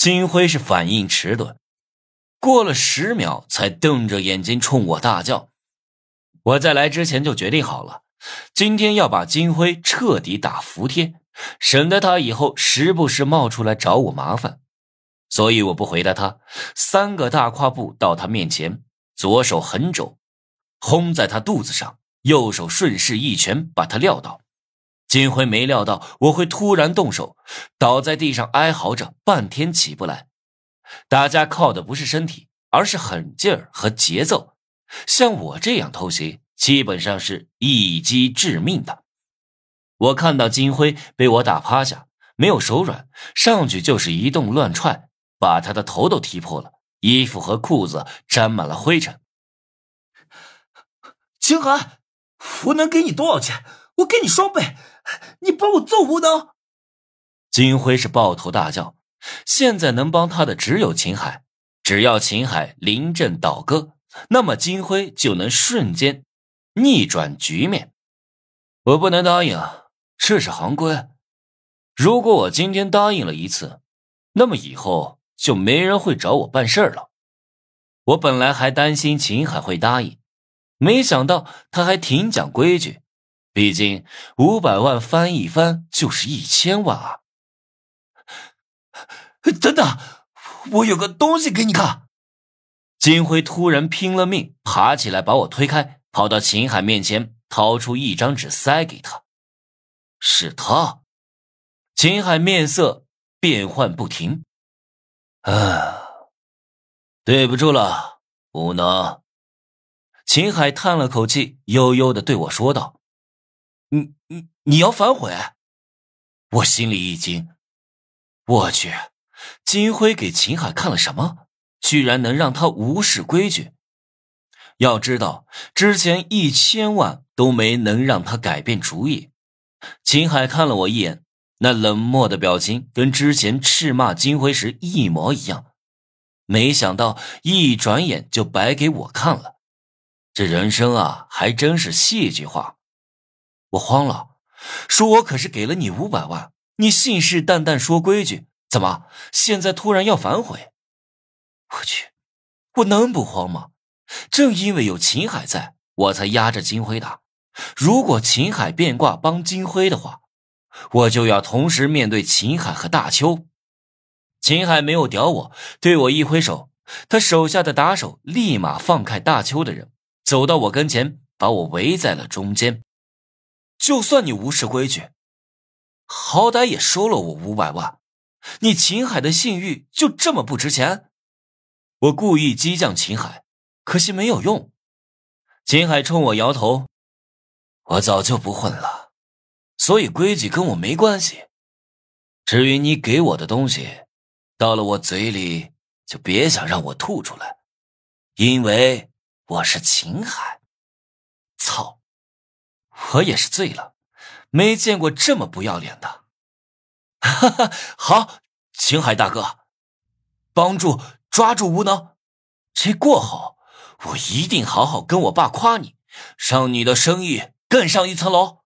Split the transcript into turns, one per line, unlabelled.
金辉是反应迟钝，过了十秒才瞪着眼睛冲我大叫。我在来之前就决定好了，今天要把金辉彻底打服帖，省得他以后时不时冒出来找我麻烦。所以我不回答他，三个大跨步到他面前，左手横肘，轰在他肚子上，右手顺势一拳把他撂倒。金辉没料到我会突然动手，倒在地上哀嚎着，半天起不来。大家靠的不是身体，而是狠劲儿和节奏。像我这样偷袭，基本上是一击致命的。我看到金辉被我打趴下，没有手软，上去就是一顿乱踹，把他的头都踢破了，衣服和裤子沾满了灰尘。
秦寒，我能给你多少钱？我给你双倍，你帮我揍吴能。
金辉是抱头大叫，现在能帮他的只有秦海，只要秦海临阵倒戈。那么金辉就能瞬间逆转局面。我不能答应，这是行规。如果我今天答应了一次，那么以后就没人会找我办事了。我本来还担心秦海会答应，没想到他还挺讲规矩。毕竟五百万翻一番就是一千万啊！
等等，我有个东西给你看。
金辉突然拼了命爬起来，把我推开，跑到秦海面前，掏出一张纸塞给他。是他。秦海面色变幻不停。啊，对不住了，无能。秦海叹了口气，悠悠的对我说道：“
你你你要反悔？”
我心里一惊，我去，金辉给秦海看了什么？居然能让他无视规矩？要知道，之前一千万都没能让他改变主意。秦海看了我一眼，那冷漠的表情跟之前斥骂金辉时一模一样。没想到一转眼就白给我看了，这人生啊，还真是戏剧化。我慌了，说我可是给了你五百万，你信誓旦旦说规矩，怎么现在突然要反悔？我去，我能不慌吗？正因为有秦海在，我才压着金辉打。如果秦海变卦帮金辉的话，我就要同时面对秦海和大邱。秦海没有屌我，对我一挥手，他手下的打手立马放开大邱的人，走到我跟前，把我围在了中间。就算你无视规矩，好歹也收了我五百万，你秦海的信誉就这么不值钱？我故意激将秦海，可惜没有用。秦海冲我摇头：“我早就不混了，所以规矩跟我没关系。至于你给我的东西，到了我嘴里就别想让我吐出来，因为我是秦海。我也是醉了，没见过这么不要脸的。哈哈，好，秦海大哥，帮助。”抓住无能，这过后我一定好好跟我爸夸你，让你的生意更上一层楼。